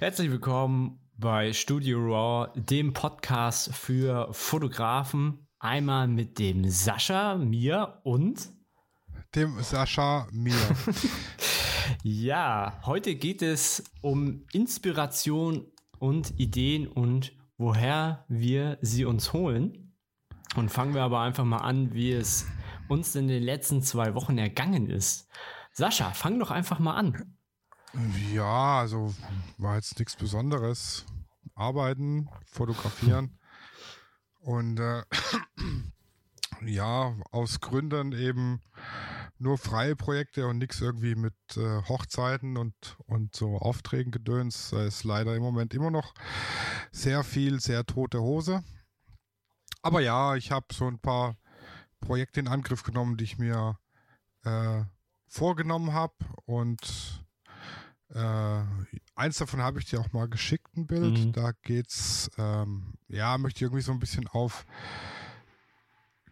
Herzlich willkommen bei Studio Raw, dem Podcast für Fotografen. Einmal mit dem Sascha, mir und dem Sascha, mir. ja, heute geht es um Inspiration und Ideen und woher wir sie uns holen. Und fangen wir aber einfach mal an, wie es uns in den letzten zwei Wochen ergangen ist. Sascha, fang doch einfach mal an. Ja, also war jetzt nichts Besonderes. Arbeiten, fotografieren und äh, ja, aus Gründen eben nur freie Projekte und nichts irgendwie mit äh, Hochzeiten und, und so Aufträgen gedöns. Da ist leider im Moment immer noch sehr viel, sehr tote Hose. Aber ja, ich habe so ein paar Projekte in Angriff genommen, die ich mir äh, vorgenommen habe und äh, eins davon habe ich dir auch mal geschickt, ein Bild. Mhm. Da geht's, ähm, ja, möchte ich irgendwie so ein bisschen auf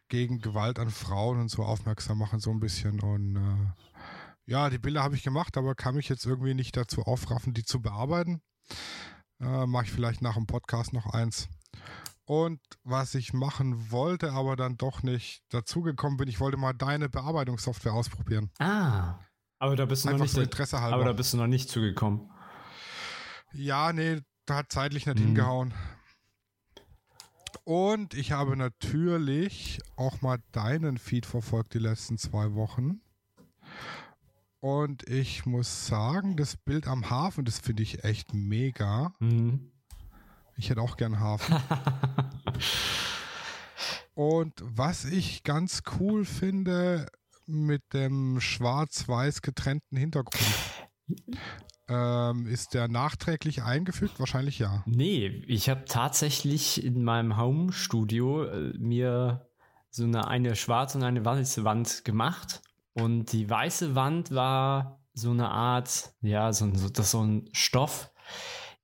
gegen Gewalt an Frauen und so aufmerksam machen, so ein bisschen. Und äh, ja, die Bilder habe ich gemacht, aber kann mich jetzt irgendwie nicht dazu aufraffen, die zu bearbeiten. Äh, Mache ich vielleicht nach dem Podcast noch eins. Und was ich machen wollte, aber dann doch nicht dazugekommen bin, ich wollte mal deine Bearbeitungssoftware ausprobieren. Ah. Aber da bist du Einfach noch nicht Interesse halber. Aber da bist du noch nicht zugekommen. Ja, nee, da hat zeitlich nicht mhm. hingehauen. Und ich habe natürlich auch mal deinen Feed verfolgt die letzten zwei Wochen. Und ich muss sagen, das Bild am Hafen, das finde ich echt mega. Mhm. Ich hätte auch gern Hafen. Und was ich ganz cool finde, mit dem schwarz-weiß getrennten Hintergrund. Ähm, ist der nachträglich eingefügt? Wahrscheinlich ja. Nee, ich habe tatsächlich in meinem Home-Studio äh, mir so eine, eine schwarze und eine weiße Wand gemacht. Und die weiße Wand war so eine Art, ja, so, so, das so ein Stoff,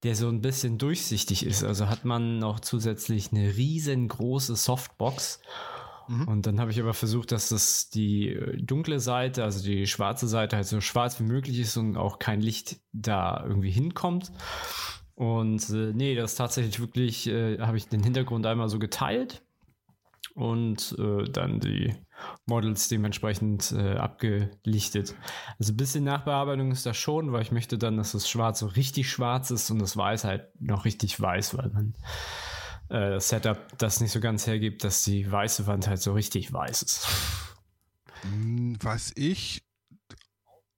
der so ein bisschen durchsichtig ist. Also hat man noch zusätzlich eine riesengroße Softbox. Mhm. Und dann habe ich aber versucht, dass das die äh, dunkle Seite, also die schwarze Seite halt so schwarz wie möglich ist und auch kein Licht da irgendwie hinkommt. Und äh, nee, das tatsächlich wirklich, äh, habe ich den Hintergrund einmal so geteilt und äh, dann die Models dementsprechend äh, abgelichtet. Also ein bisschen Nachbearbeitung ist da schon, weil ich möchte dann, dass das Schwarz so richtig schwarz ist und das Weiß halt noch richtig weiß, weil man äh, Setup das nicht so ganz hergibt, dass die weiße Wand halt so richtig weiß ist. Hm, was ich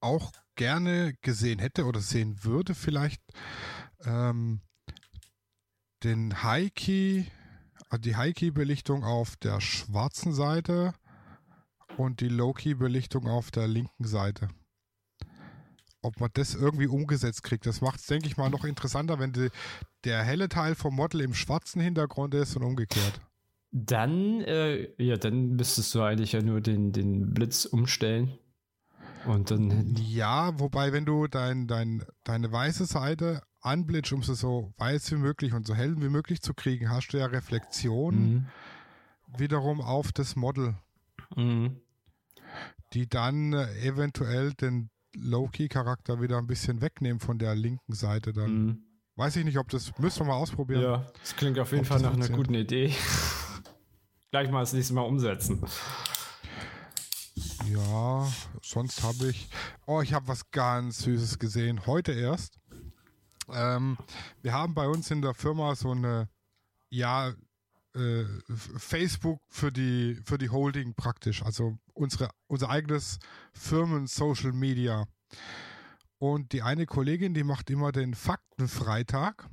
auch gerne gesehen hätte oder sehen würde, vielleicht ähm, den High-Key, äh, die High-Key-Belichtung auf der schwarzen Seite und die Low-Key-Belichtung auf der linken Seite ob man das irgendwie umgesetzt kriegt. Das macht es, denke ich mal, noch interessanter, wenn die, der helle Teil vom Model im schwarzen Hintergrund ist und umgekehrt. Dann, äh, ja, dann müsstest du eigentlich ja nur den, den Blitz umstellen. Und dann. Ja, wobei, wenn du dein, dein, deine weiße Seite anblitzt, um sie so weiß wie möglich und so hell wie möglich zu kriegen, hast du ja Reflexion mhm. wiederum auf das Model. Mhm. Die dann äh, eventuell den Low-Key-Charakter wieder ein bisschen wegnehmen von der linken Seite dann. Mhm. Weiß ich nicht, ob das, müssen wir mal ausprobieren. Ja, das klingt auf jeden Fall nach einer guten Idee. Gleich mal das nächste Mal umsetzen. Ja, sonst habe ich, oh, ich habe was ganz Süßes gesehen, heute erst. Ähm, wir haben bei uns in der Firma so eine, ja, äh, Facebook für die, für die Holding praktisch, also unsere, unser eigenes Firmen-Social Media. Und die eine Kollegin, die macht immer den Faktenfreitag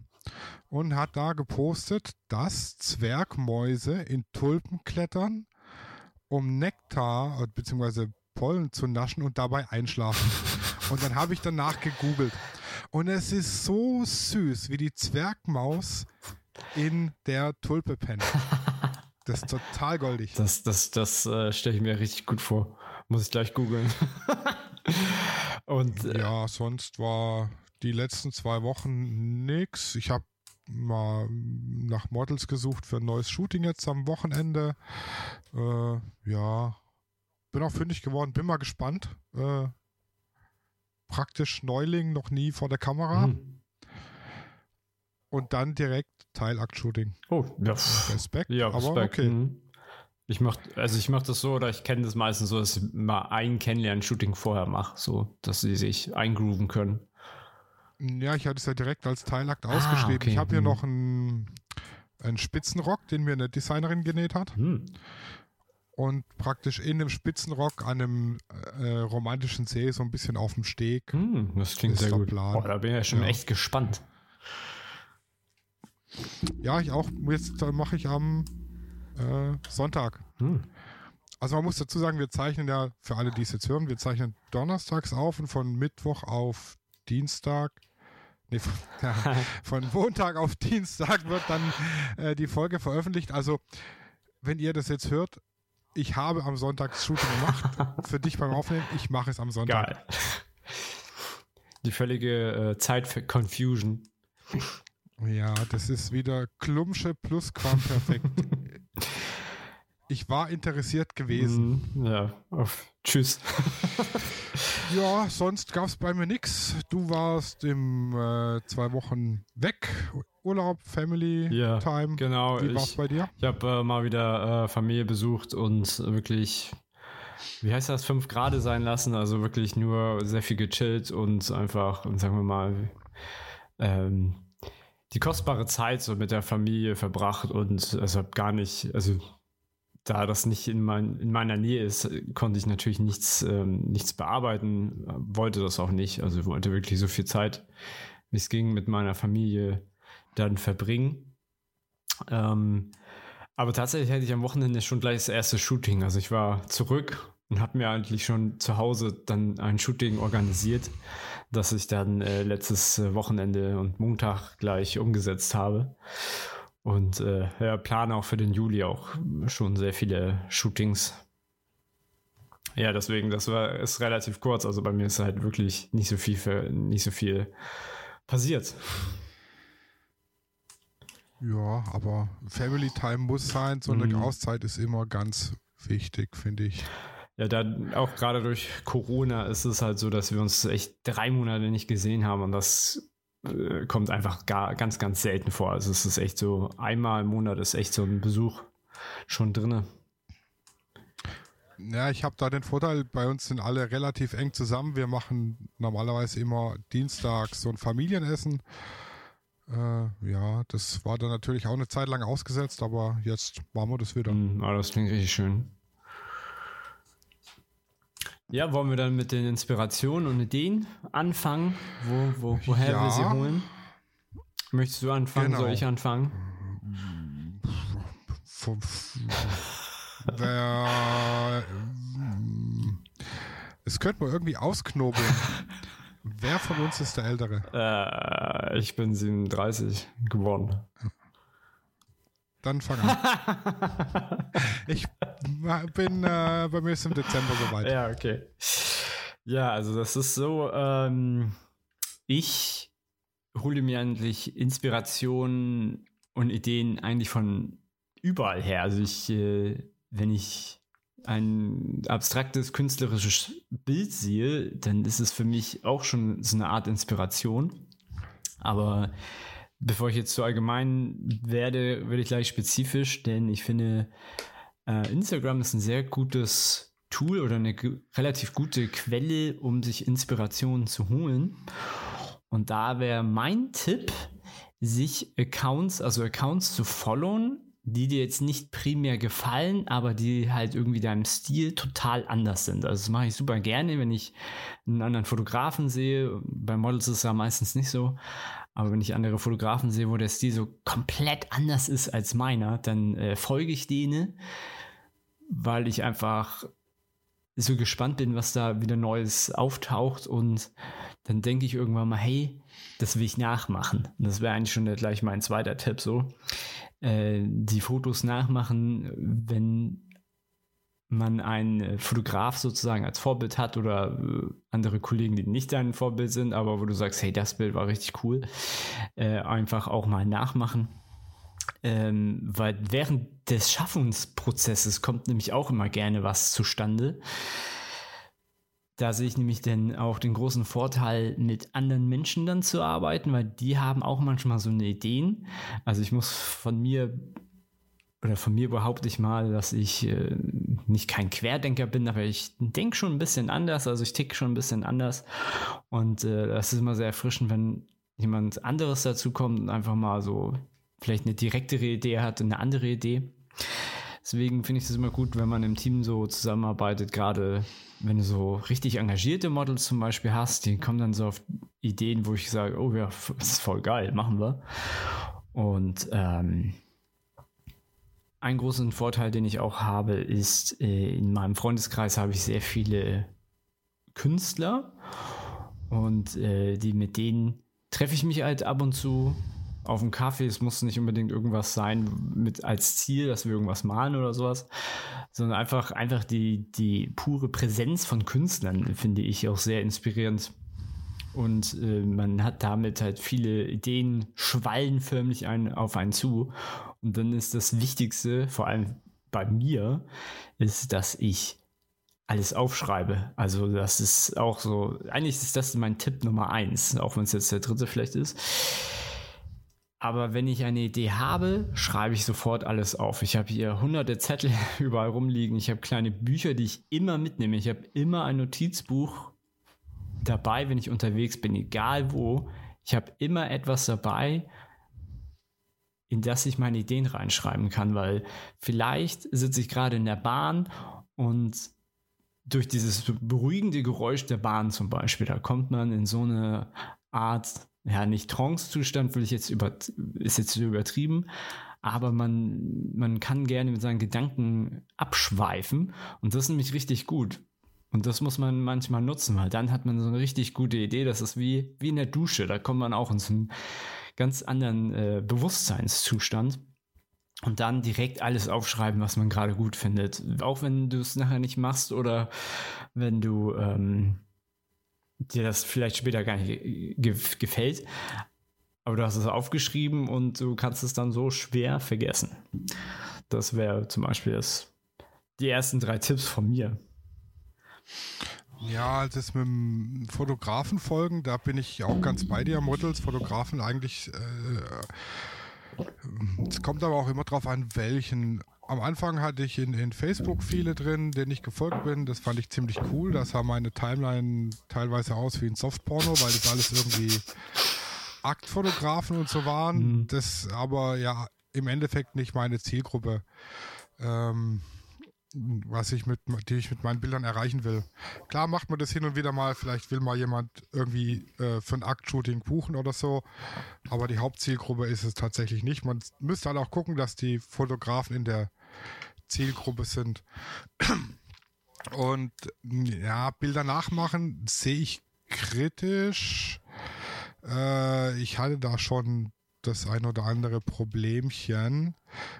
und hat da gepostet, dass Zwergmäuse in Tulpen klettern, um Nektar äh, bzw. Pollen zu naschen und dabei einschlafen. und dann habe ich danach gegoogelt. Und es ist so süß, wie die Zwergmaus in der Tulpe pennt. Das ist total goldig. Das, das, das äh, stelle ich mir richtig gut vor. Muss ich gleich googeln. Und äh, ja, sonst war die letzten zwei Wochen nix. Ich habe mal nach Models gesucht für ein neues Shooting jetzt am Wochenende. Äh, ja, bin auch fündig geworden, bin mal gespannt. Äh, praktisch Neuling, noch nie vor der Kamera. Hm. und dann direkt Teilakt-Shooting. Oh, ja. Respekt, Ja, aber Respekt. okay. Mhm. Ich mach, also ich mache das so, oder ich kenne das meistens so, dass ich mal ein Kennenlernen-Shooting vorher mache, so, dass sie sich eingrooven können. Ja, ich hatte es ja direkt als Teilakt ausgeschrieben. Ah, okay. Ich habe hier Hm. noch einen, einen Spitzenrock, den mir eine Designerin genäht hat. Hm. Und praktisch in dem Spitzenrock an einem äh, romantischen See, so ein bisschen auf dem Steg. Hm, das klingt sehr gut. Plan. Oh, da bin ich ja schon Ja. echt gespannt. Ja, ich auch. Jetzt äh, mache ich am äh, Sonntag. Hm. Also man muss dazu sagen, wir zeichnen ja, für alle, die es jetzt hören, wir zeichnen donnerstags auf und von Mittwoch auf Dienstag, nee, von, ja, von Montag auf Dienstag wird dann äh, die Folge veröffentlicht. Also wenn ihr das jetzt hört, ich habe am Sonntag Shooting gemacht. für dich beim Aufnehmen, ich mache es am Sonntag. Geil. Die völlige äh, Zeit-Confusion. Ja, das ist wieder Klumsche plus Quamperfekt. ich war interessiert gewesen. Mhm, Ja, auf, tschüss. Ja, sonst gab es bei mir nichts. Du warst im äh, zwei Wochen weg. Urlaub, Family, Ja, Time. Genau, Wie war's ich, bei dir? ich habe äh, mal wieder äh, Familie besucht und wirklich, wie heißt das, fünf Grade sein lassen. Also wirklich nur sehr viel gechillt und einfach, sagen wir mal, ähm, die kostbare Zeit so mit der Familie verbracht und also gar nicht, also da das nicht in, mein, in meiner Nähe ist, konnte ich natürlich nichts, ähm, nichts bearbeiten, wollte das auch nicht. Also wollte wirklich so viel Zeit, wie es ging, mit meiner Familie dann verbringen. Ähm, aber tatsächlich hatte ich am Wochenende schon gleich das erste Shooting. Also ich war zurück und habe mir eigentlich schon zu Hause dann ein Shooting organisiert, das ich dann äh, letztes äh, Wochenende und Montag gleich umgesetzt habe. Und äh, ja, plane auch für den Juli auch schon sehr viele Shootings. Ja, deswegen, das war ist relativ kurz. Also bei mir ist halt wirklich nicht so viel für, nicht so viel passiert. Ja, aber Family Time muss sein. So eine Mhm. Auszeit ist immer ganz wichtig, finde ich. Ja, dann auch gerade durch Corona ist es halt so, dass wir uns echt drei Monate nicht gesehen haben und das äh, kommt einfach gar, ganz, ganz selten vor. Also es ist echt so, einmal im Monat ist echt so ein Besuch schon drinne. Ja, ich habe da den Vorteil, bei uns sind alle relativ eng zusammen. Wir machen normalerweise immer dienstags so ein Familienessen. Äh, ja, das war dann natürlich auch eine Zeit lang ausgesetzt, aber jetzt machen wir das wieder. Mhm, das klingt richtig schön. Ja, wollen wir dann mit den Inspirationen und Ideen anfangen, wo, wo, woher Ja. wir sie holen? Möchtest du anfangen? Genau. Soll ich anfangen? Wer, es könnte man irgendwie ausknobeln. Wer von uns ist der Ältere? Äh, ich bin 37 geworden. Dann fang an. ich bin, äh, bei mir ist im Dezember soweit. Ja, okay. Ja, also das ist so, ähm, ich hole mir eigentlich Inspirationen und Ideen eigentlich von überall her. Also ich, äh, wenn ich ein abstraktes künstlerisches Bild sehe, dann ist es für mich auch schon so eine Art Inspiration. Aber bevor ich jetzt zu allgemein werde, werde ich gleich spezifisch, denn ich finde, äh, Instagram ist ein sehr gutes Tool oder eine relativ gute Quelle, um sich Inspirationen zu holen. Und da wäre mein Tipp, sich Accounts, also Accounts zu followen, die dir jetzt nicht primär gefallen, aber die halt irgendwie deinem Stil total anders sind. Also das mache ich super gerne, wenn ich einen anderen Fotografen sehe. Bei Models ist es ja meistens nicht so. Aber wenn ich andere Fotografen sehe, wo der Stil so komplett anders ist als meiner, dann äh, folge ich denen, weil ich einfach so gespannt bin, was da wieder Neues auftaucht und dann denke ich irgendwann mal, hey, das will ich nachmachen. Und das wäre eigentlich schon gleich mein zweiter Tipp so. Äh, die Fotos nachmachen, wenn man einen äh, Fotograf sozusagen als Vorbild hat oder äh, andere Kollegen, die nicht dein Vorbild sind, aber wo du sagst, hey, das Bild war richtig cool, äh, einfach auch mal nachmachen. Ähm, weil während des Schaffungsprozesses kommt nämlich auch immer gerne was zustande. da sehe ich nämlich dann auch den großen Vorteil, mit anderen Menschen dann zu arbeiten, weil die haben auch manchmal so eine Ideen. Also ich muss von mir oder von mir behaupte ich mal, dass ich äh, nicht kein Querdenker bin, aber ich denke schon ein bisschen anders, also ich ticke schon ein bisschen anders. Und äh, das ist immer sehr erfrischend, wenn jemand anderes dazu kommt und einfach mal so vielleicht eine direktere Idee hat, eine andere Idee. Deswegen finde ich es immer gut, wenn man im Team so zusammenarbeitet, gerade wenn du so richtig engagierte Models zum Beispiel hast, die kommen dann so auf Ideen, wo ich sage, oh ja, das ist voll geil, machen wir. Und ähm, ein großen Vorteil, den ich auch habe, ist, äh, in meinem Freundeskreis habe ich sehr viele Künstler und äh, die mit denen treffe ich mich halt ab und zu auf dem Kaffee. Es muss nicht unbedingt irgendwas sein mit als Ziel, dass wir irgendwas malen oder sowas, sondern einfach, einfach die, die pure Präsenz von Künstlern finde ich auch sehr inspirierend. Und äh, man hat damit halt viele Ideen, schwallen förmlich ein, auf einen zu. Und dann ist das Wichtigste, vor allem bei mir, ist, dass ich alles aufschreibe. Also das ist auch so, eigentlich ist das mein Tipp Nummer eins, auch wenn es jetzt der dritte vielleicht ist. Aber wenn ich eine Idee habe, schreibe ich sofort alles auf. Ich habe hier hunderte Zettel überall rumliegen. Ich habe kleine Bücher, die ich immer mitnehme. Ich habe immer ein Notizbuch dabei, wenn ich unterwegs bin, egal wo. Ich habe immer etwas dabei, in das ich meine Ideen reinschreiben kann, weil vielleicht sitze ich gerade in der Bahn und durch dieses beruhigende Geräusch der Bahn zum Beispiel, da kommt man in so eine Art, ja, nicht Trance-Zustand, will ich jetzt über, ist jetzt übertrieben, aber man, man kann gerne mit seinen Gedanken abschweifen und das ist nämlich richtig gut. Und das muss man manchmal nutzen, weil dann hat man so eine richtig gute Idee. Das ist wie, wie in der Dusche. Da kommt man auch in so einen ganz anderen äh, Bewusstseinszustand und dann direkt alles aufschreiben, was man gerade gut findet. Auch wenn du es nachher nicht machst oder wenn du ähm, dir das vielleicht später gar nicht ge gefällt. Aber du hast es aufgeschrieben und du kannst es dann so schwer vergessen. Das wäre zum Beispiel das, die ersten drei Tipps von mir. Ja, das mit dem Fotografen folgen, da bin ich auch ganz bei dir, Models, Fotografen eigentlich. Äh, es kommt aber auch immer drauf an, welchen. Am Anfang hatte ich in, in Facebook viele drin, denen ich gefolgt bin. Das fand ich ziemlich cool. Das sah meine Timeline teilweise aus wie ein Softporno, weil das alles irgendwie Aktfotografen und so waren. Mhm. Das aber ja im Endeffekt nicht meine Zielgruppe. Ähm, was ich mit, die ich mit meinen Bildern erreichen will. Klar macht man das hin und wieder mal, vielleicht will mal jemand irgendwie äh, für ein Aktshooting buchen oder so, aber die Hauptzielgruppe ist es tatsächlich nicht. Man müsste halt auch gucken, dass die Fotografen in der Zielgruppe sind. Und ja, Bilder nachmachen sehe ich kritisch. Äh, ich hatte da schon das ein oder andere Problemchen.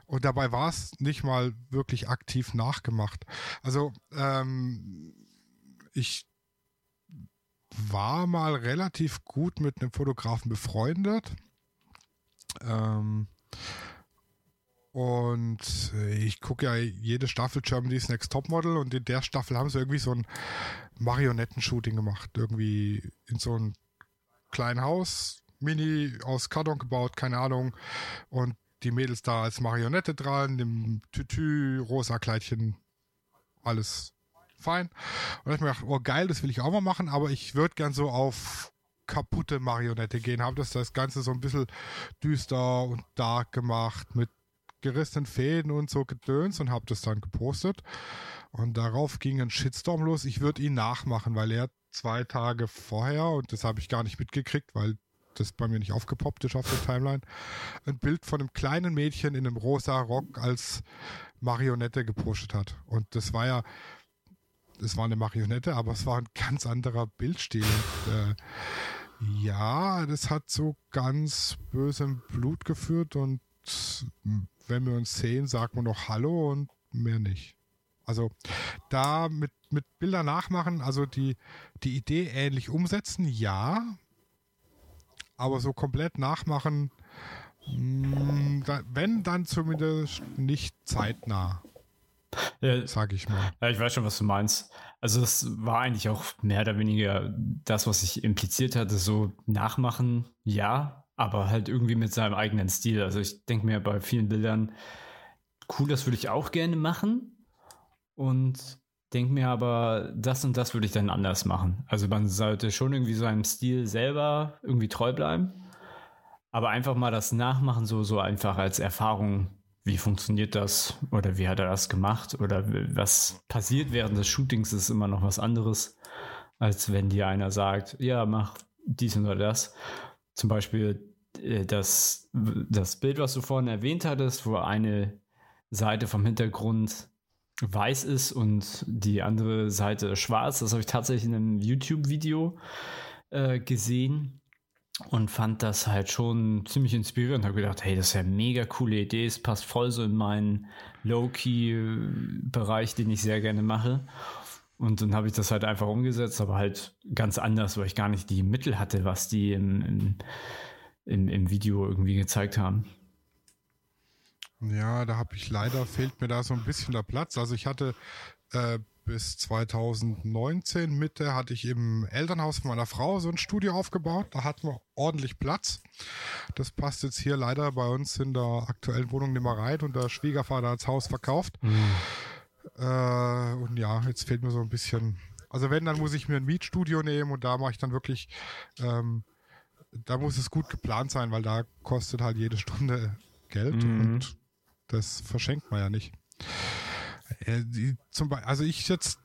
Und dabei war es nicht mal wirklich aktiv nachgemacht. Also ähm, ich war mal relativ gut mit einem Fotografen befreundet. Ähm, und ich gucke ja jede Staffel Germany's Next Topmodel und in der Staffel haben sie irgendwie so ein Marionettenshooting gemacht. Irgendwie in so einem kleinen Haus, Mini aus Karton gebaut, keine Ahnung. Und die Mädels da als Marionette dran, dem Tütü, rosa Kleidchen, alles fein. Und ich mir gedacht, oh geil, das will ich auch mal machen, aber ich würde gern so auf kaputte Marionette gehen. Habe das das Ganze so ein bisschen düster und dark gemacht mit gerissenen Fäden und so gedöns und habe das dann gepostet. Und darauf ging ein Shitstorm los. Ich würde ihn nachmachen, weil er zwei Tage vorher, und das habe ich gar nicht mitgekriegt, weil das bei mir nicht aufgepoppt ist auf der Timeline, ein Bild von einem kleinen Mädchen in einem rosa Rock als Marionette gepostet hat. Und das war ja, das war eine Marionette, aber es war ein ganz anderer Bildstil. Und, äh, ja, das hat so ganz bösem Blut geführt und wenn wir uns sehen, sagt man noch Hallo und mehr nicht. Also da mit, mit Bilder nachmachen, also die, die Idee ähnlich umsetzen, ja, aber so komplett nachmachen, mm, wenn, dann zumindest nicht zeitnah. Ja, sag ich mal. Ja, ich weiß schon, was du meinst. Also das war eigentlich auch mehr oder weniger das, was ich impliziert hatte, so nachmachen, ja, aber halt irgendwie mit seinem eigenen Stil. Also ich denke mir bei vielen Bildern, cool, das würde ich auch gerne machen und denke mir aber, das und das würde ich dann anders machen. Also man sollte schon irgendwie seinem Stil selber irgendwie treu bleiben, aber einfach mal das Nachmachen so, so einfach als Erfahrung wie funktioniert das oder wie hat er das gemacht oder was passiert während des Shootings ist immer noch was anderes, als wenn dir einer sagt, ja, mach dies oder das. Zum Beispiel äh, das, das Bild, was du vorhin erwähnt hattest, wo eine Seite vom Hintergrund weiß ist und die andere Seite schwarz, das habe ich tatsächlich in einem YouTube-Video äh, gesehen und fand das halt schon ziemlich inspirierend. Habe gedacht, hey, das ist ja eine mega coole Idee. Es passt voll so in meinen Low-Key-Bereich, den ich sehr gerne mache. Und dann habe ich das halt einfach umgesetzt, aber halt ganz anders, weil ich gar nicht die Mittel hatte, was die im, im, im, im Video irgendwie gezeigt haben. Ja, da habe ich leider, fehlt mir da so ein bisschen der Platz. Also ich hatte äh, bis 2019 Mitte hatte ich im Elternhaus meiner Frau so ein Studio aufgebaut. Da hatten wir ordentlich Platz. Das passt jetzt hier leider bei uns in der aktuellen Wohnung nicht mehr rein und der Schwiegervater hat das Haus verkauft. Mhm. Äh, und ja, jetzt fehlt mir so ein bisschen. Also wenn, dann muss ich mir ein Mietstudio nehmen und da mache ich dann wirklich, ähm, da muss es gut geplant sein, weil da kostet halt jede Stunde Geld mhm. und das verschenkt man ja nicht. Äh, die, zum Beispiel, also ich jetzt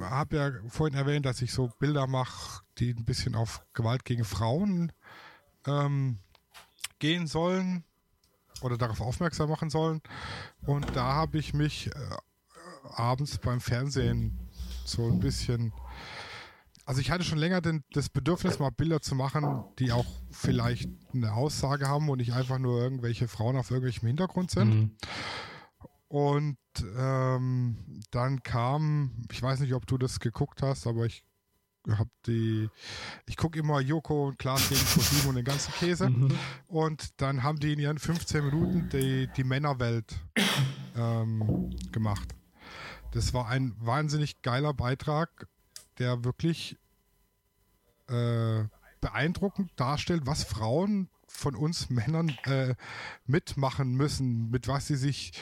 habe ja vorhin erwähnt, dass ich so Bilder mache, die ein bisschen auf Gewalt gegen Frauen ähm, gehen sollen oder darauf aufmerksam machen sollen. Und da habe ich mich äh, abends beim Fernsehen so ein bisschen. Also ich hatte schon länger den, das Bedürfnis, mal Bilder zu machen, die auch vielleicht eine Aussage haben und nicht einfach nur irgendwelche Frauen auf irgendwelchem Hintergrund sind. Mhm. Und ähm, dann kam, ich weiß nicht, ob du das geguckt hast, aber ich habe die, ich gucke immer Joko und Klaas gegen ProSieben und den ganzen Käse. Mhm. Und dann haben die in ihren 15 Minuten die, die Männerwelt ähm, gemacht. Das war ein wahnsinnig geiler Beitrag, der wirklich äh, beeindruckend darstellt, was Frauen von uns Männern äh, mitmachen müssen, mit was sie sich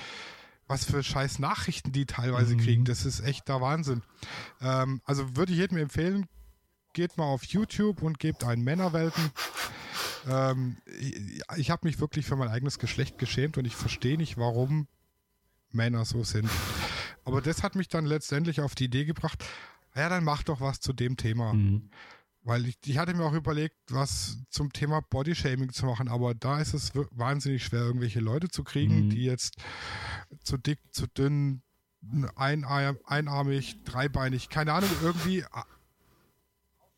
was für scheiß Nachrichten die teilweise mhm. kriegen. Das ist echt der Wahnsinn. Ähm, also würde ich jedem empfehlen, geht mal auf YouTube und gebt einen Männerwelten. Ähm, ich, ich habe mich wirklich für mein eigenes Geschlecht geschämt und ich verstehe nicht, warum Männer so sind. Aber das hat mich dann letztendlich auf die Idee gebracht, ja, dann mach doch was zu dem Thema. Mhm. Weil ich, ich hatte mir auch überlegt, was zum Thema Bodyshaming zu machen, aber da ist es wahnsinnig schwer, irgendwelche Leute zu kriegen, mhm. die jetzt zu dick, zu dünn, einarm, einarmig, dreibeinig, keine Ahnung, irgendwie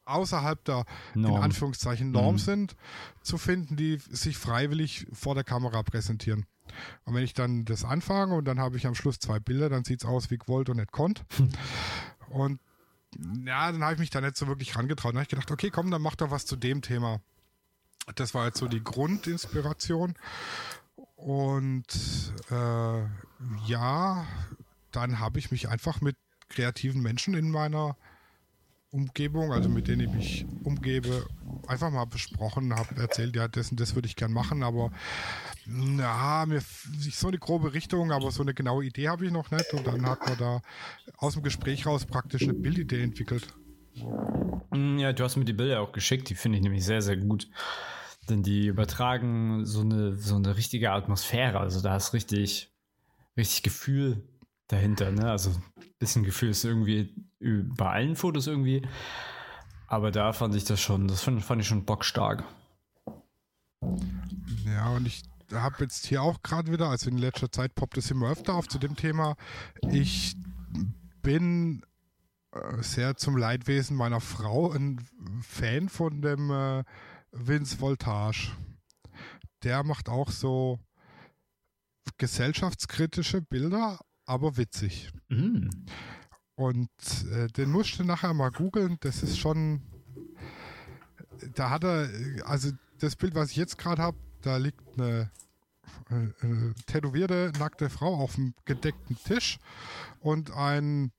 außerhalb der Norm. in Anführungszeichen Norm mhm. sind, zu finden, die sich freiwillig vor der Kamera präsentieren. Und wenn ich dann das anfange und dann habe ich am Schluss zwei Bilder, dann sieht es aus wie gewollt und nicht konnt. Und ja, dann habe ich mich da nicht so wirklich rangetraut. Dann habe ich gedacht, okay, komm, dann mach doch was zu dem Thema. Das war jetzt so die Grundinspiration. Und äh, ja, dann habe ich mich einfach mit kreativen Menschen in meiner Umgebung, also mit denen ich mich umgebe, einfach mal besprochen, habe erzählt, ja, das und das würde ich gern machen, aber na, mir so eine grobe Richtung, aber so eine genaue Idee habe ich noch nicht. Und dann hat man da aus dem Gespräch raus praktisch eine Bildidee entwickelt. Mm, ja, du hast mir die Bilder auch geschickt, die finde ich nämlich sehr, sehr gut. Denn die übertragen so eine, so eine richtige Atmosphäre. Also da ist richtig, richtig Gefühl dahinter, ne? Also ein bisschen Gefühl ist irgendwie bei allen Fotos irgendwie. Aber da fand ich das schon, das fand, fand ich schon bockstark. Ja, und ich habe jetzt hier auch gerade wieder, also in letzter Zeit poppt es immer öfter auf zu dem Thema. Ich bin äh, sehr zum Leidwesen meiner Frau ein Fan von dem äh, Vince Voltage. Der macht auch so gesellschaftskritische Bilder, aber witzig. Mm. Und äh, den musst du nachher mal googeln. Das ist schon. Da hat er, also das Bild, was ich jetzt gerade habe, da liegt eine äh, äh, tätowierte, nackte Frau auf dem gedeckten Tisch und ein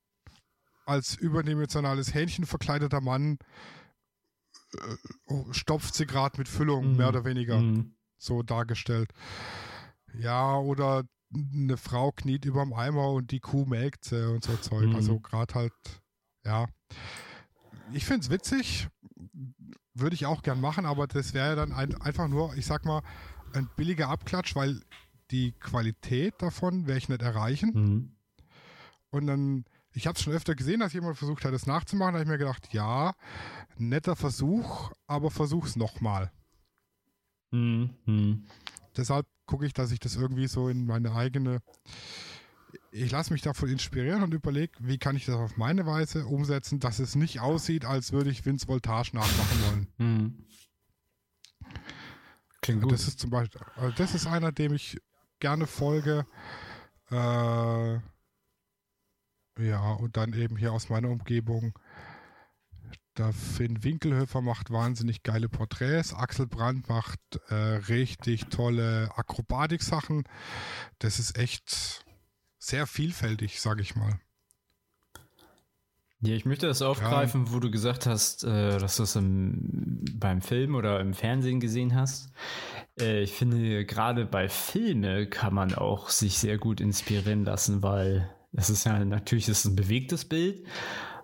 als überdimensionales Hähnchen verkleideter Mann äh, oh, stopft sie gerade mit Füllung, Mhm. mehr oder weniger Mhm. so dargestellt. Ja, oder eine Frau kniet überm Eimer und die Kuh melkt sie und so Zeug. Mhm. Also gerade halt, ja. Ich finde es witzig, würde ich auch gern machen, aber das wäre ja dann ein, einfach nur, ich sag mal, ein billiger Abklatsch, weil die Qualität davon werde ich nicht erreichen. Mhm. Und dann, ich habe es schon öfter gesehen, dass jemand versucht hat, es nachzumachen. Da habe ich mir gedacht, ja, netter Versuch, aber versuch's nochmal. Mhm. Deshalb gucke ich, dass ich das irgendwie so in meine eigene. Ich lasse mich davon inspirieren und überlege, wie kann ich das auf meine Weise umsetzen, dass es nicht aussieht, als würde ich Vince Voltage nachmachen wollen. Mhm. Klingt gut. Das ist zum Beispiel, also das ist einer, dem ich gerne folge. Äh, ja, und dann eben hier aus meiner Umgebung. Der Finn Winkelhöfer macht wahnsinnig geile Porträts. Axel Brandt macht äh, richtig tolle Akrobatik-Sachen. Das ist echt sehr vielfältig, sag ich mal. Ja, ich möchte das aufgreifen, wo du gesagt hast, äh, dass du es im, beim Film oder im Fernsehen gesehen hast. Äh, ich finde, gerade bei Filme kann man auch sich sehr gut inspirieren lassen, weil es ist ja natürlich ist ein bewegtes Bild,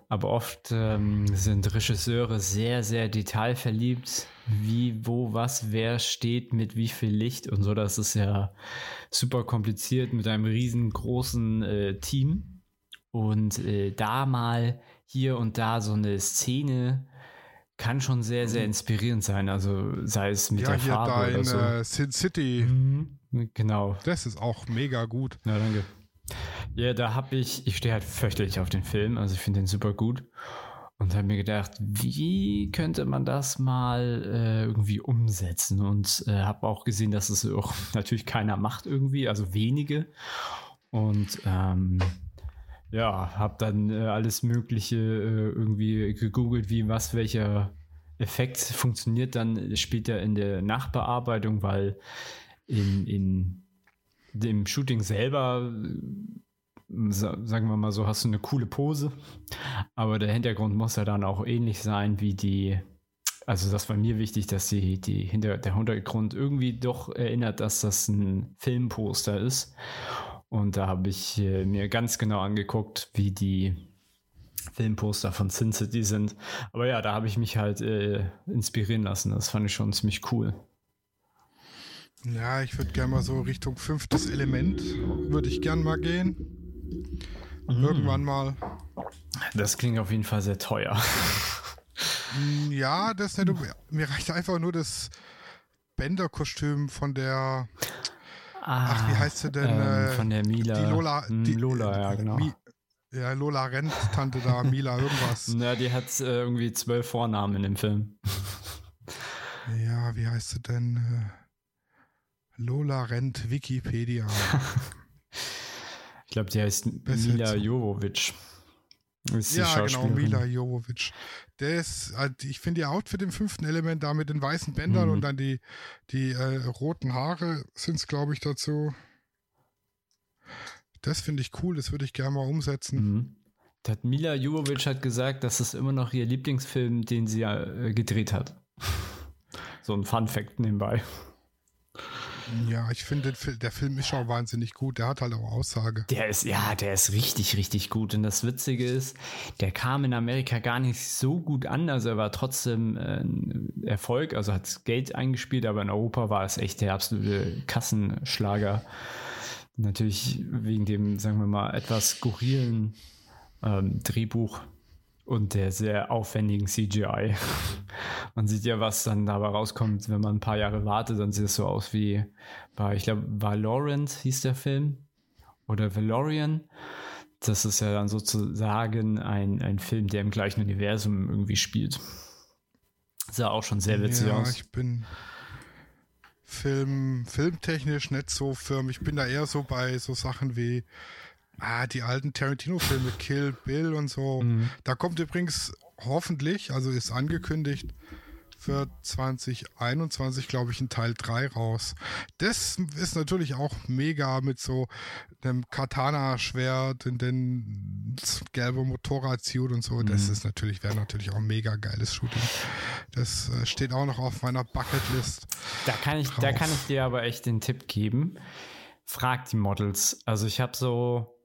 aber oft ähm, sind Regisseure sehr, sehr detailverliebt, wie, wo, was, wer steht mit wie viel Licht und so. Das ist ja super kompliziert mit einem riesengroßen äh, Team. Und äh, da mal hier und da so eine Szene kann schon sehr, sehr inspirierend sein. Also sei es mit ja, der hier Farbe dein oder so. äh, Sin City, Mhm. Genau. das ist auch mega gut. Ja, danke. Ja, da habe ich, ich stehe halt fürchterlich auf den Film, also ich finde den super gut. Und habe mir gedacht, wie könnte man das mal äh, irgendwie umsetzen? Und äh, habe auch gesehen, dass es auch natürlich keiner macht irgendwie, also wenige. Und ähm, ja, habe dann äh, alles Mögliche äh, irgendwie gegoogelt, wie was, welcher Effekt funktioniert dann später in der Nachbearbeitung, weil in, in dem Shooting selber, äh, sagen wir mal so, hast du eine coole Pose, aber der Hintergrund muss ja dann auch ähnlich sein wie die, also das war mir wichtig, dass die, die hinter, der Hintergrund irgendwie doch erinnert, dass das ein Filmposter ist. Und da habe ich äh, mir ganz genau angeguckt, wie die Filmposter von Sin City sind. Aber ja, da habe ich mich halt äh, inspirieren lassen. Das fand ich schon ziemlich cool. Ja, ich würde gerne mal so Richtung fünftes Element, würde ich gern mal gehen. Mhm. Irgendwann mal. Das klingt auf jeden Fall sehr teuer. Mm, Ja, das nicht. Mir reicht einfach nur das Bender-Kostüm von der, ach, wie heißt sie denn? Ähm, äh, von der Mila. die Lola, Hm, die, Lola, ja, genau. Mi, ja, Lola Rent, Tante da, Mila, irgendwas. Na, die hat äh, irgendwie zwölf Vornamen in dem Film. Ja, wie heißt sie denn? Äh, Lola Rent, Wikipedia. Ich glaube, die heißt Besser Mila jetzt. Jovovic. Ja, genau. Mila Jovovic. Der ist, äh, ich finde ihr Outfit im fünften Element da mit den weißen Bändern Mhm. und dann die, die äh, roten Haare sind es, glaube ich, dazu. Das finde ich cool, das würde ich gerne mal umsetzen. Mhm. Hat Mila Jovovic hat gesagt, das ist immer noch ihr Lieblingsfilm, den sie äh, gedreht hat. So ein Fun Fact nebenbei. Ja, ich finde, der Film ist schon wahnsinnig gut. Der hat halt auch Aussage. Der ist, ja, der ist richtig, richtig gut. Und das Witzige ist, der kam in Amerika gar nicht so gut an. Also er war trotzdem äh, ein Erfolg, also hat Geld eingespielt, aber in Europa war es echt der absolute Kassenschlager. Natürlich wegen dem, sagen wir mal, etwas skurrilen ähm, Drehbuch und der sehr aufwendigen CGI. man sieht ja, was dann dabei rauskommt, wenn man ein paar Jahre wartet, dann sieht es so aus wie bei, ich glaube, Valorant hieß der Film oder Valorian. Das ist ja dann sozusagen ein, ein Film, der im gleichen Universum irgendwie spielt. Sah auch schon sehr witzig ja, aus. ich bin Film, filmtechnisch nicht so firm. Ich bin da eher so bei so Sachen wie ah, die alten Tarantino-Filme, Kill Bill und so. Mhm. Da kommt übrigens hoffentlich, also ist angekündigt, für 2021, glaube ich, ein Teil 3 raus. Das ist natürlich auch mega mit so einem Katana-Schwert in den gelbe Motorradsuit und so. Mhm. Das ist natürlich, wäre natürlich auch ein mega geiles Shooting. Das äh, steht auch noch auf meiner Bucketlist. Da kann ich, da kann ich dir aber echt den Tipp geben. Frag die Models. Also ich habe so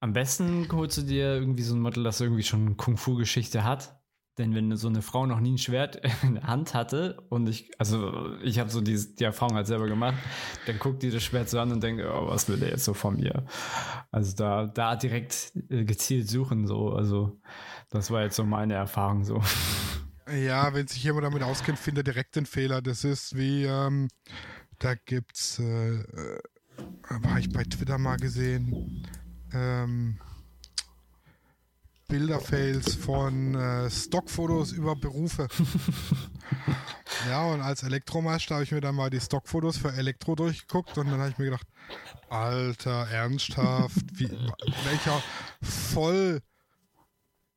am besten holst du dir irgendwie so ein Model, das irgendwie schon Kung-Fu-Geschichte hat. Denn wenn so eine Frau noch nie ein Schwert in der Hand hatte und ich, also ich habe so die, die Erfahrung halt selber gemacht, dann guckt die das Schwert so an und denkt, oh, was will der jetzt so von mir? Also da, da direkt äh, gezielt suchen, so, also das war jetzt so meine Erfahrung so. Ja, wenn sich jemand damit auskennt, findet er direkt den Fehler. Das ist wie, ähm, da gibt's, äh, äh, habe ich bei Twitter mal gesehen, ähm, Bilderfails von äh, Stockfotos über Berufe. ja, und als Elektromeister habe ich mir dann mal die Stockfotos für Elektro durchgeguckt und dann habe ich mir gedacht, Alter, ernsthaft, wie, welcher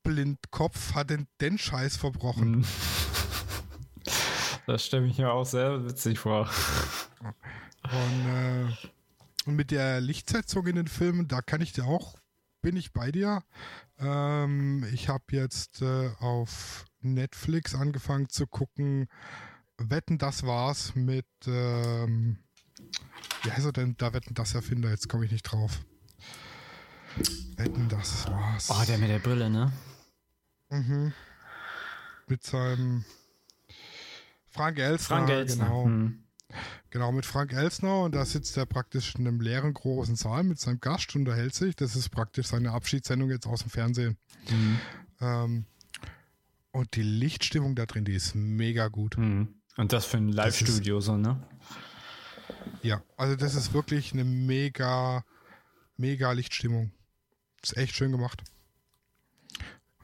Vollblindkopf hat denn den Scheiß verbrochen? Hm. Das stelle ich mir auch sehr witzig vor. Und, äh, und mit der Lichtsetzung in den Filmen, da kann ich dir auch, bin ich bei dir. Ähm, ich habe jetzt äh, auf Netflix angefangen zu gucken. Wetten, das war's mit, ähm, wie heißt er denn? Da Wetten, das Erfinder. Jetzt komme ich nicht drauf. Wetten, das war's. Oh, der mit der Brille, ne? Mhm. Mit seinem Frank Elsner. Frank Elsner. Genau. Hm. Genau, mit Frank Elsner und da sitzt er praktisch in einem leeren großen Saal mit seinem Gast und unterhält sich. Das ist praktisch seine Abschiedssendung jetzt aus dem Fernsehen. Mhm. Ähm, und die Lichtstimmung da drin, die ist mega gut. Mhm. Und das für ein Live-Studio so, ne? Ja, also das ist wirklich eine mega, mega Lichtstimmung. Ist echt schön gemacht.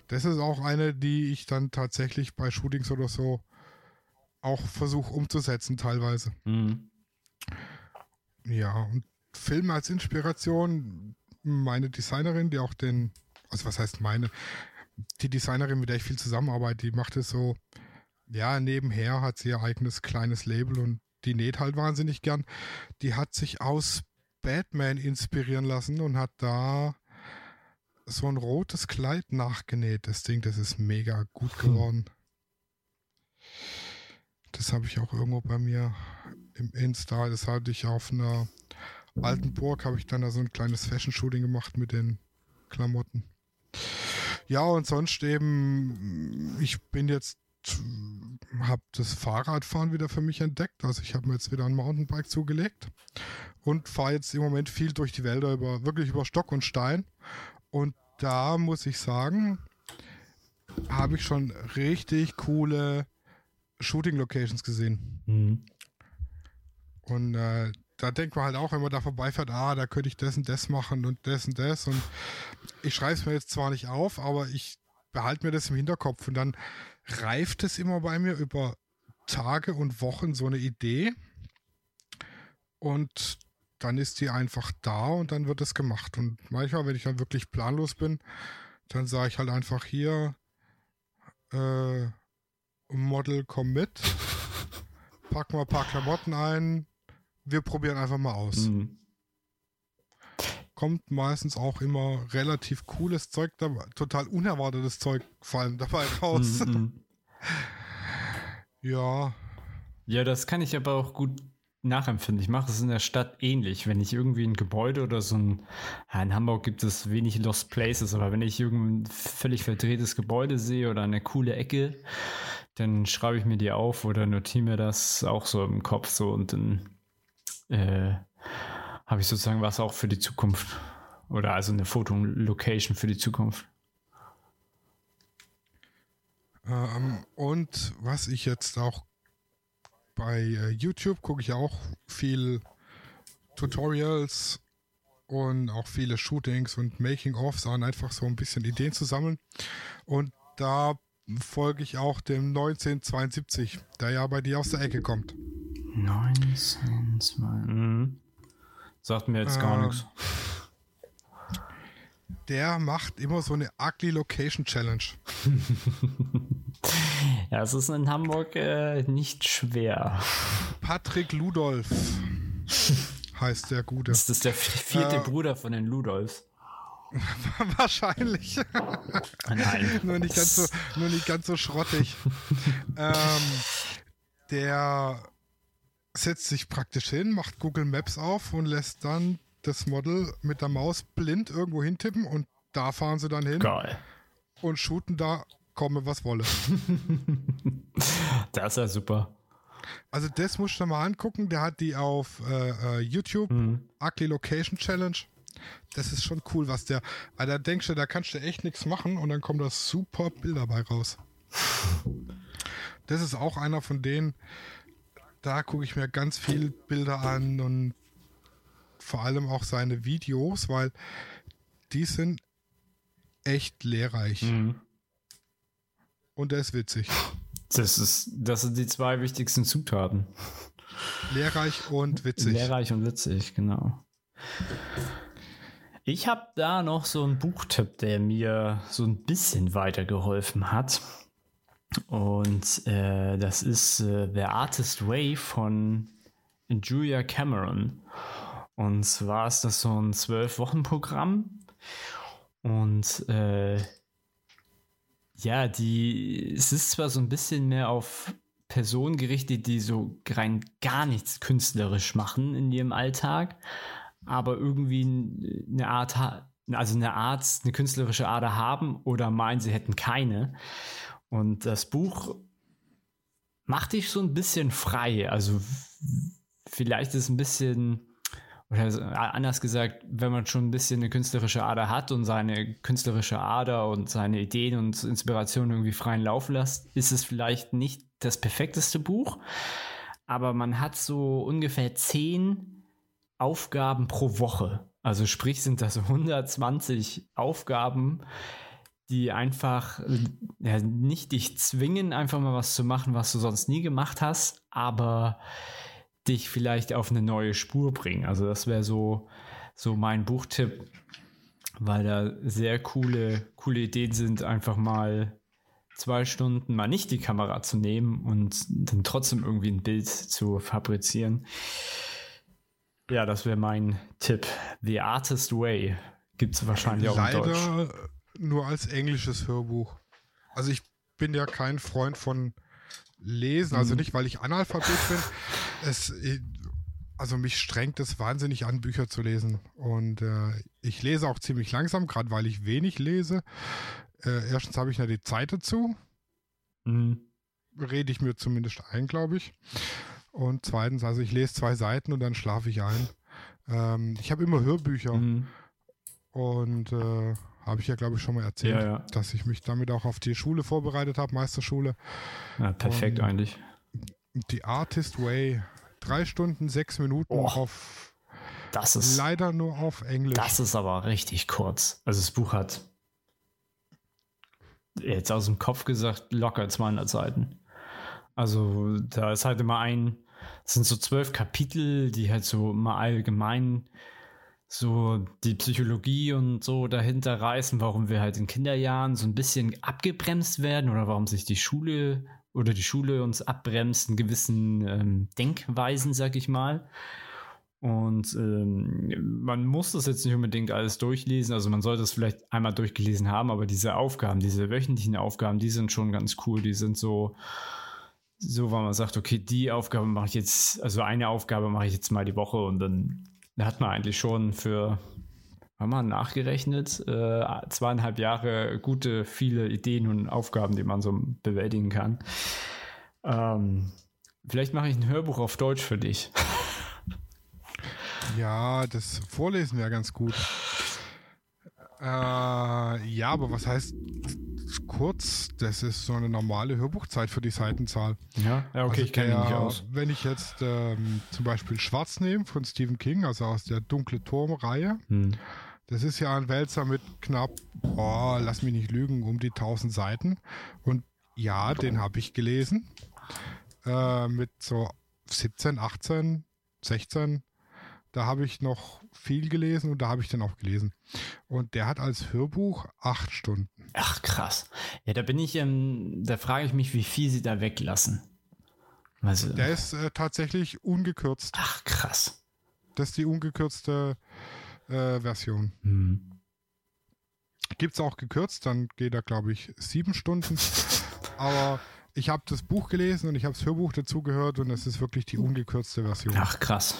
Das ist auch eine, die ich dann tatsächlich bei Shootings oder so auch versuche umzusetzen teilweise. Mhm. Ja, und Filme als Inspiration, meine Designerin, die auch den, also was heißt meine, die Designerin, mit der ich viel zusammenarbeite, die macht es so, ja, nebenher hat sie ihr eigenes kleines Label und die näht halt wahnsinnig gern. Die hat sich aus Batman inspirieren lassen und hat da so ein rotes Kleid nachgenäht. Das Ding, das ist mega gut geworden. Das habe ich auch irgendwo bei mir im Insta. Das hatte ich auf einer alten Burg, habe ich dann da so ein kleines Fashion-Shooting gemacht mit den Klamotten. Ja, und sonst eben, ich bin jetzt, habe das Fahrradfahren wieder für mich entdeckt. Also ich habe mir jetzt wieder ein Mountainbike zugelegt und fahre jetzt im Moment viel durch die Wälder über, wirklich über Stock und Stein. Und da muss ich sagen, habe ich schon richtig coole Shooting-Locations gesehen. Mhm. Und äh, da denkt man halt auch, wenn man da vorbeifährt, ah, da könnte ich das und das machen und das und das. Und ich schreibe es mir jetzt zwar nicht auf, aber ich behalte mir das im Hinterkopf. Und dann reift es immer bei mir über Tage und Wochen so eine Idee. Und dann ist die einfach da und dann wird es gemacht. Und manchmal, wenn ich dann wirklich planlos bin, dann sage ich halt einfach hier, äh, Model, komm mit. Pack mal ein paar Klamotten ein. Wir probieren einfach mal aus. Mhm. Kommt meistens auch immer relativ cooles Zeug dabei, total unerwartetes Zeug vor allem dabei raus. Mhm. ja. Ja, das kann ich aber auch gut nachempfinden. Ich mache es in der Stadt ähnlich. Wenn ich irgendwie ein Gebäude oder so ein, ja, in Hamburg gibt es wenig Lost Places, aber wenn ich irgendein völlig verdrehtes Gebäude sehe oder eine coole Ecke, dann schreibe ich mir die auf oder notiere mir das auch so im Kopf so und dann äh, habe ich sozusagen was auch für die Zukunft oder also eine Fotolocation für die Zukunft. Ähm, und was ich jetzt auch bei äh, YouTube gucke ich auch viel Tutorials und auch viele Shootings und Making-ofs an, einfach so ein bisschen Ideen zu sammeln. Und da folge ich auch dem 1972, der ja bei dir aus der Ecke kommt. 1972. Mhm. Sagt mir jetzt gar äh, nichts. Der macht immer so eine Ugly Location Challenge. ja, es ist in Hamburg äh, nicht schwer. Patrick Ludolf heißt der Gute. Das ist der vierte äh, Bruder von den Ludolfs. Wahrscheinlich. Nein. nur, nicht ganz so, nur nicht ganz so schrottig. ähm, der setzt sich praktisch hin, macht Google Maps auf und lässt dann das Model mit der Maus blind irgendwo hintippen und da fahren sie dann hin. Geil. Und shooten da, komme was wolle. das ist ja super. Also das musst du mal angucken. Der hat die auf äh, äh, YouTube, mhm. Ugly Location Challenge. Das ist schon cool, was der. Also da denkst du, da kannst du echt nichts machen und dann kommen da super Bilder bei raus. Das ist auch einer von denen, da gucke ich mir ganz viel Bilder an und vor allem auch seine Videos, weil die sind echt lehrreich. Mhm. Und er ist witzig. Das, ist, das sind die zwei wichtigsten Zutaten. Lehrreich und witzig. Lehrreich und witzig, genau. Ich habe da noch so einen Buchtipp, der mir so ein bisschen weitergeholfen hat. Und äh, das ist äh, The Artist Way von Julia Cameron. Und zwar ist das so ein Zwölf-Wochen-Programm. Und äh, ja, die, es ist zwar so ein bisschen mehr auf Personen gerichtet, die so rein gar nichts künstlerisch machen in ihrem Alltag, aber irgendwie eine Art, also eine Art, eine künstlerische Ader haben oder meinen, sie hätten keine. Und das Buch macht dich so ein bisschen frei. Also vielleicht ist es ein bisschen, oder anders gesagt, wenn man schon ein bisschen eine künstlerische Ader hat und seine künstlerische Ader und seine Ideen und Inspirationen irgendwie freien Lauf lässt, ist es vielleicht nicht das perfekteste Buch. Aber man hat so ungefähr zehn Aufgaben pro Woche. Also sprich sind das 120 Aufgaben, die einfach ja, nicht dich zwingen, einfach mal was zu machen, was du sonst nie gemacht hast, aber dich vielleicht auf eine neue Spur bringen. Also das wäre so, so mein Buchtipp, weil da sehr coole, coole Ideen sind, einfach mal zwei Stunden mal nicht die Kamera zu nehmen und dann trotzdem irgendwie ein Bild zu fabrizieren. Ja, das wäre mein Tipp. The Artist Way gibt es wahrscheinlich auch Leider in Deutsch. nur als englisches Hörbuch. Also ich bin ja kein Freund von Lesen, also mhm. nicht, weil ich Analphabet bin. Es, also mich strengt es wahnsinnig an, Bücher zu lesen. Und äh, ich lese auch ziemlich langsam, gerade weil ich wenig lese. Äh, erstens habe ich ja die Zeit dazu. Mhm. Rede ich mir zumindest ein, glaube ich. Und zweitens, also ich lese zwei Seiten und dann schlafe ich ein. Ähm, ich habe immer Hörbücher. Mhm. Und äh, habe ich ja, glaube ich, schon mal erzählt, ja, ja. dass ich mich damit auch auf die Schule vorbereitet habe, Meisterschule. Ja, perfekt und eigentlich. Die Artist Way. Drei Stunden, sechs Minuten oh, auf. Das ist. Leider nur auf Englisch. Das ist aber richtig kurz. Also, das Buch hat. Jetzt aus dem Kopf gesagt, locker 200 Seiten. Also, da ist halt immer ein. Es sind so zwölf Kapitel, die halt so mal allgemein so die Psychologie und so dahinter reißen, warum wir halt in Kinderjahren so ein bisschen abgebremst werden oder warum sich die Schule oder die Schule uns abbremst in gewissen ähm, Denkweisen, sag ich mal. Und ähm, man muss das jetzt nicht unbedingt alles durchlesen, also man sollte es vielleicht einmal durchgelesen haben, aber diese Aufgaben, diese wöchentlichen Aufgaben, die sind schon ganz cool. Die sind so, so, weil man sagt, okay, die Aufgabe mache ich jetzt, also eine Aufgabe mache ich jetzt mal die Woche und dann da hat man eigentlich schon für, haben wir nachgerechnet, äh, zweieinhalb Jahre gute, viele Ideen und Aufgaben, die man so bewältigen kann. Ähm, vielleicht mache ich ein Hörbuch auf Deutsch für dich. Ja, das Vorlesen wäre ganz gut. Äh, ja, aber was heißt kurz? Das ist so eine normale Hörbuchzeit für die Seitenzahl. Ja, ja okay, also ich kenne mich aus. Wenn ich jetzt ähm, zum Beispiel Schwarz nehme von Stephen King, also aus der Dunkle Turm-Reihe, hm. das ist ja ein Wälzer mit knapp, oh, lass mich nicht lügen, um die 1000 Seiten. Und ja, den habe ich gelesen. Äh, mit so 17, 18, 16 Da habe ich noch viel gelesen und da habe ich dann auch gelesen. Und der hat als Hörbuch acht Stunden. Ach, krass. Ja, da bin ich, ähm, da frage ich mich, wie viel sie da weglassen. Also, der ist äh, tatsächlich ungekürzt. Ach, krass. Das ist die ungekürzte äh, Version. Hm. Gibt es auch gekürzt, dann geht er, glaube ich, sieben Stunden. Aber ich habe das Buch gelesen und ich habe das Hörbuch dazu gehört und es ist wirklich die ungekürzte Version. Ach, krass.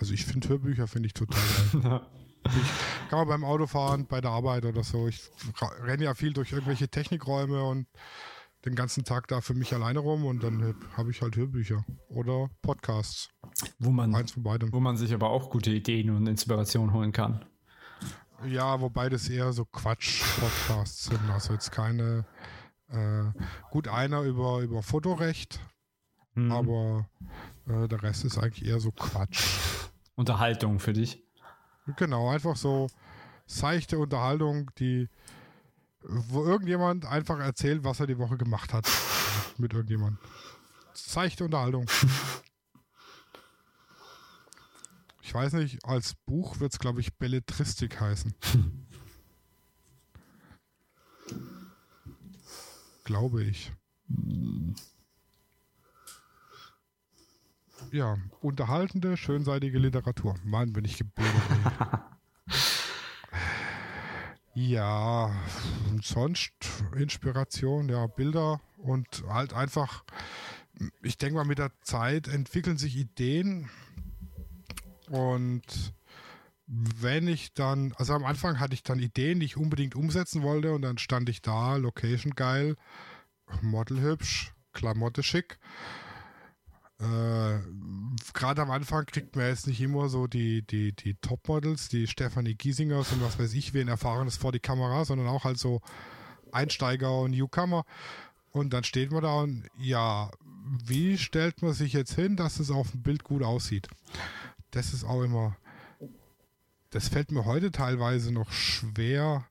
Also ich finde Hörbücher finde ich total geil. ich kann man beim Autofahren, bei der Arbeit oder so. Ich renne ja viel durch irgendwelche Technikräume und den ganzen Tag da für mich alleine rum und dann habe ich halt Hörbücher oder Podcasts. Wo man, Eins von beidem. Wo man sich aber auch gute Ideen und Inspiration holen kann. Ja, wobei das eher so Quatsch-Podcasts sind. Also jetzt keine, äh, gut einer über, über Fotorecht, hm. aber äh, der Rest ist eigentlich eher so Quatsch. Unterhaltung für dich? Genau, einfach so seichte Unterhaltung, die wo irgendjemand einfach erzählt, was er die Woche gemacht hat. mit irgendjemand. Seichte Unterhaltung. Ich weiß nicht, als Buch wird es, glaube ich, Belletristik heißen. glaube ich. Ja, unterhaltende, schönseitige Literatur. Mann, bin ich gebildet. Ja, sonst Inspiration, ja, Bilder und halt einfach, ich denke mal, mit der Zeit entwickeln sich Ideen und wenn ich dann, also am Anfang hatte ich dann Ideen, die ich unbedingt umsetzen wollte und dann stand ich da, Location geil, Model hübsch, Klamotte schick äh, Gerade am Anfang kriegt man jetzt nicht immer so die, die, die Topmodels, die Stefanie Giesingers und was weiß ich, wen Erfahrenes vor die Kamera, sondern auch halt so Einsteiger und Newcomer. Und dann steht man da und ja, wie stellt man sich jetzt hin, dass es auf dem Bild gut aussieht? Das ist auch immer, das fällt mir heute teilweise noch schwer,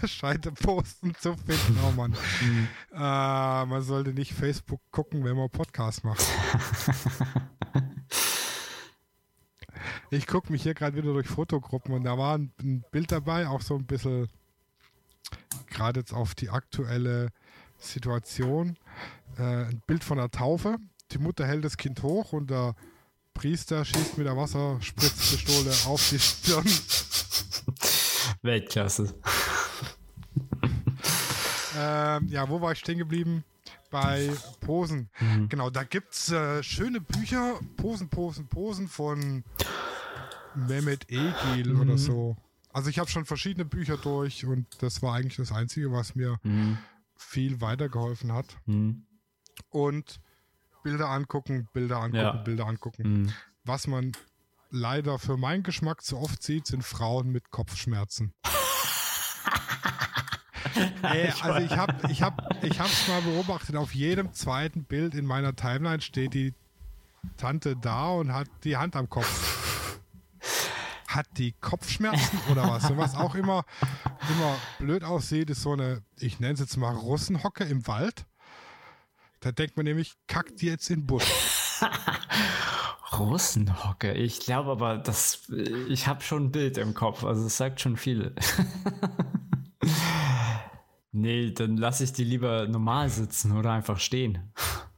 gescheite Posten zu finden. Oh Mann. Mhm. Äh, man sollte nicht Facebook gucken, wenn man Podcast macht. ich gucke mich hier gerade wieder durch Fotogruppen und da war ein, ein Bild dabei, auch so ein bisschen gerade jetzt auf die aktuelle Situation. Äh, ein Bild von der Taufe. Die Mutter hält das Kind hoch und der Priester schießt mit der Wasserspritzpistole auf die Stirn. Weltklasse. Ähm, ja, wo war ich stehen geblieben? Bei Posen. Mhm. Genau, da gibt es äh, schöne Bücher, Posen, Posen, Posen von Mehmet Egil mhm. oder so. Also ich habe schon verschiedene Bücher durch und das war eigentlich das Einzige, was mir mhm. viel weitergeholfen hat. Mhm. Und Bilder angucken, Bilder angucken, ja. Bilder angucken. Mhm. Was man leider für meinen Geschmack zu oft sieht, sind Frauen mit Kopfschmerzen. Ey, also ich habe ich hab, ich hab's mal beobachtet, auf jedem zweiten Bild in meiner Timeline steht die Tante da und hat die Hand am Kopf. Hat die Kopfschmerzen oder was? Und was auch immer, immer blöd aussieht, ist so eine, ich nenne es jetzt mal Russenhocke im Wald. Da denkt man nämlich, kackt die jetzt in Busch. Russenhocke, ich glaube aber, das, ich habe schon ein Bild im Kopf, also es sagt schon viel. Nee, dann lasse ich die lieber normal sitzen oder einfach stehen.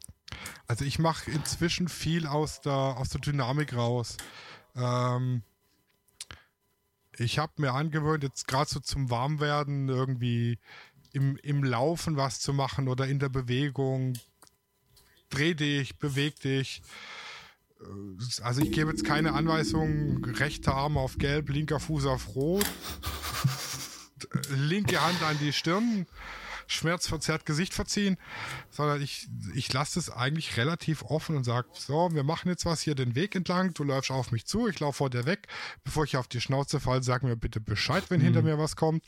Also ich mache inzwischen viel aus der, aus der Dynamik raus. Ähm, ich habe mir angewöhnt, jetzt gerade so zum Warmwerden irgendwie im, im Laufen was zu machen oder in der Bewegung. Dreh dich, beweg dich. Also ich gebe jetzt keine Anweisung, rechter Arm auf gelb, linker Fuß auf rot linke Hand an die Stirn, schmerzverzerrt Gesicht verziehen, sondern ich, ich lasse es eigentlich relativ offen und sage, so, wir machen jetzt was hier den Weg entlang, du läufst auf mich zu, ich laufe vor dir weg, bevor ich auf die Schnauze falle, sag mir bitte Bescheid, wenn mhm. hinter mir was kommt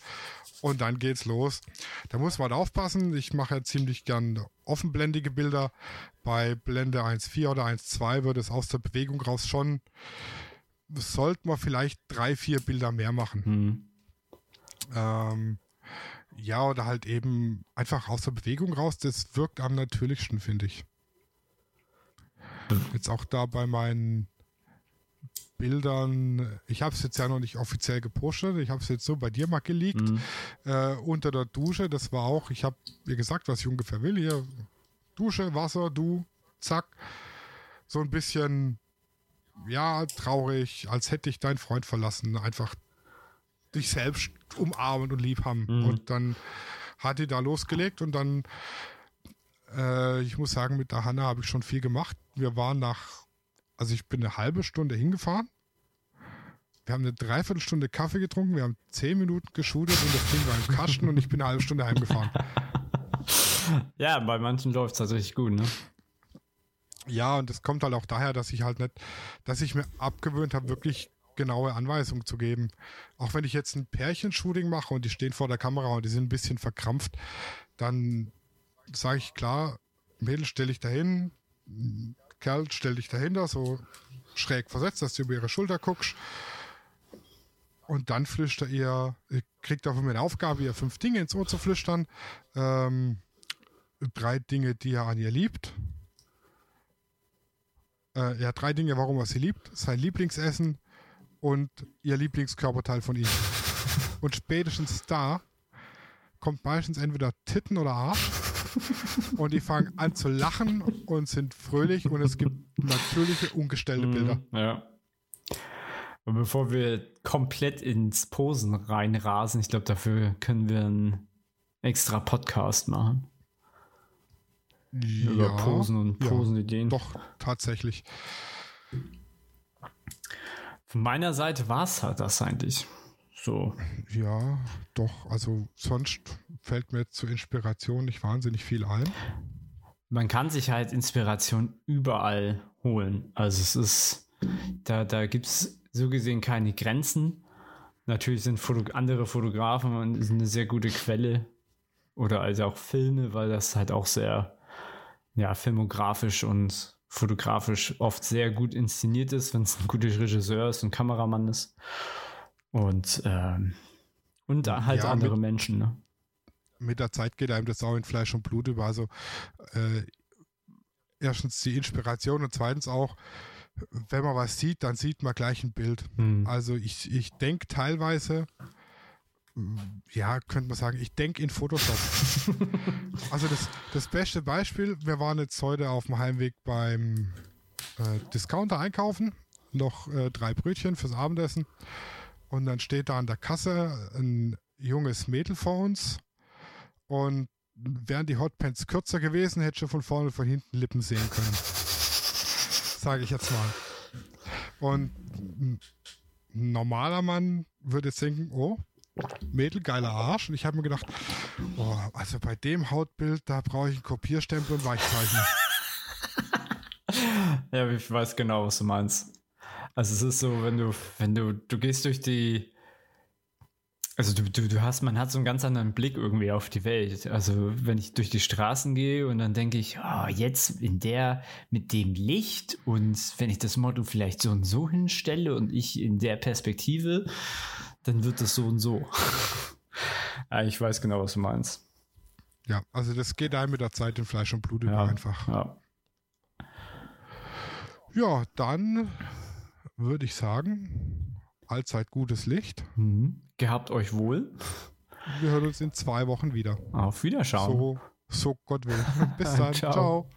und dann geht's los. Da muss man aufpassen, ich mache ja ziemlich gern offenblendige Bilder, bei Blende 1.4 oder 1.2 wird es aus der Bewegung raus schon, sollte man vielleicht drei, vier Bilder mehr machen. Mhm ähm, ja, oder halt eben einfach aus der Bewegung raus, das wirkt am natürlichsten, finde ich. Jetzt auch da bei meinen Bildern, ich habe es jetzt ja noch nicht offiziell gepostet, ich habe es jetzt so bei dir mal geleakt, mhm. äh, unter der Dusche, das war auch, ich habe mir gesagt, was ich ungefähr will, hier Dusche, Wasser, du, zack, so ein bisschen, ja, traurig, als hätte ich deinen Freund verlassen, einfach dich selbst umarmen und lieb haben. Mhm. Und dann hat die da losgelegt und dann, äh, ich muss sagen, mit der Hanna habe ich schon viel gemacht. Wir waren nach, also ich bin eine halbe Stunde hingefahren. Wir haben eine Dreiviertelstunde Kaffee getrunken, wir haben zehn Minuten geschudert und das Ding war im Kasten und ich bin eine halbe Stunde heimgefahren. Ja, bei manchen läuft es tatsächlich gut, ne? Ja, und das kommt halt auch daher, dass ich halt nicht, dass ich mir abgewöhnt habe, wirklich genaue Anweisungen zu geben. Auch wenn ich jetzt ein Pärchenshooting mache und die stehen vor der Kamera und die sind ein bisschen verkrampft, dann sage ich klar, Mädel stelle ich dahin, Kerl stell dich dahinter, so schräg versetzt, dass du über ihre Schulter guckst. Und dann flüstert ihr, kriegt er von mir eine Aufgabe, ihr fünf Dinge ins Ohr zu flüstern. Ähm, drei Dinge, die er an ihr liebt. Äh, ja, drei Dinge, warum er sie liebt. Sein Lieblingsessen und ihr Lieblingskörperteil von ihm. Und spätestens da kommt meistens entweder Titten oder Arsch. und die fangen an zu lachen und sind fröhlich und es gibt natürliche, ungestellte mhm, Bilder. Ja. Und bevor wir komplett ins Posen reinrasen, ich glaube, dafür können wir einen extra Podcast machen. Ja, Über Posen und Posenideen. Ja, doch, tatsächlich. Von meiner Seite war es halt das eigentlich. So. Ja, doch. Also sonst fällt mir zur Inspiration nicht wahnsinnig viel ein. Man kann sich halt Inspiration überall holen. Also es ist, da, da gibt es so gesehen keine Grenzen. Natürlich sind Foto andere Fotografen eine sehr gute Quelle. Oder also auch Filme, weil das halt auch sehr ja, filmografisch und fotografisch oft sehr gut inszeniert ist, wenn es ein guter Regisseur ist und Kameramann ist. Und, ähm, und halt ja, andere mit, Menschen. Ne? Mit der Zeit geht einem das auch in Fleisch und Blut über. Also äh, erstens die Inspiration und zweitens auch, wenn man was sieht, dann sieht man gleich ein Bild. Hm. Also ich, ich denke teilweise, ja, könnte man sagen, ich denke in Photoshop. also das, das beste Beispiel, wir waren jetzt heute auf dem Heimweg beim äh, Discounter einkaufen, noch äh, drei Brötchen fürs Abendessen und dann steht da an der Kasse ein junges Mädel vor uns und wären die Hotpants kürzer gewesen, hätte schon von vorne und von hinten Lippen sehen können. Sage ich jetzt mal. Und ein normaler Mann würde jetzt denken, oh, Mädel, geiler Arsch. Und ich habe mir gedacht, oh, also bei dem Hautbild, da brauche ich einen Kopierstempel und Weichzeichner. ja, ich weiß genau, was du meinst. Also es ist so, wenn du, wenn du, du gehst durch die, also du, du, du hast, man hat so einen ganz anderen Blick irgendwie auf die Welt. Also wenn ich durch die Straßen gehe und dann denke ich, oh, jetzt in der, mit dem Licht und wenn ich das Motto vielleicht so und so hinstelle und ich in der Perspektive, dann wird es so und so. ja, ich weiß genau, was du meinst. Ja, also das geht einem mit der Zeit in Fleisch und Blut ja, einfach. Ja. ja, dann würde ich sagen, allzeit gutes Licht. Mhm. Gehabt euch wohl. Wir hören uns in zwei Wochen wieder. Auf Wiederschauen. So, so Gott will. Bis dann. Ciao. Ciao.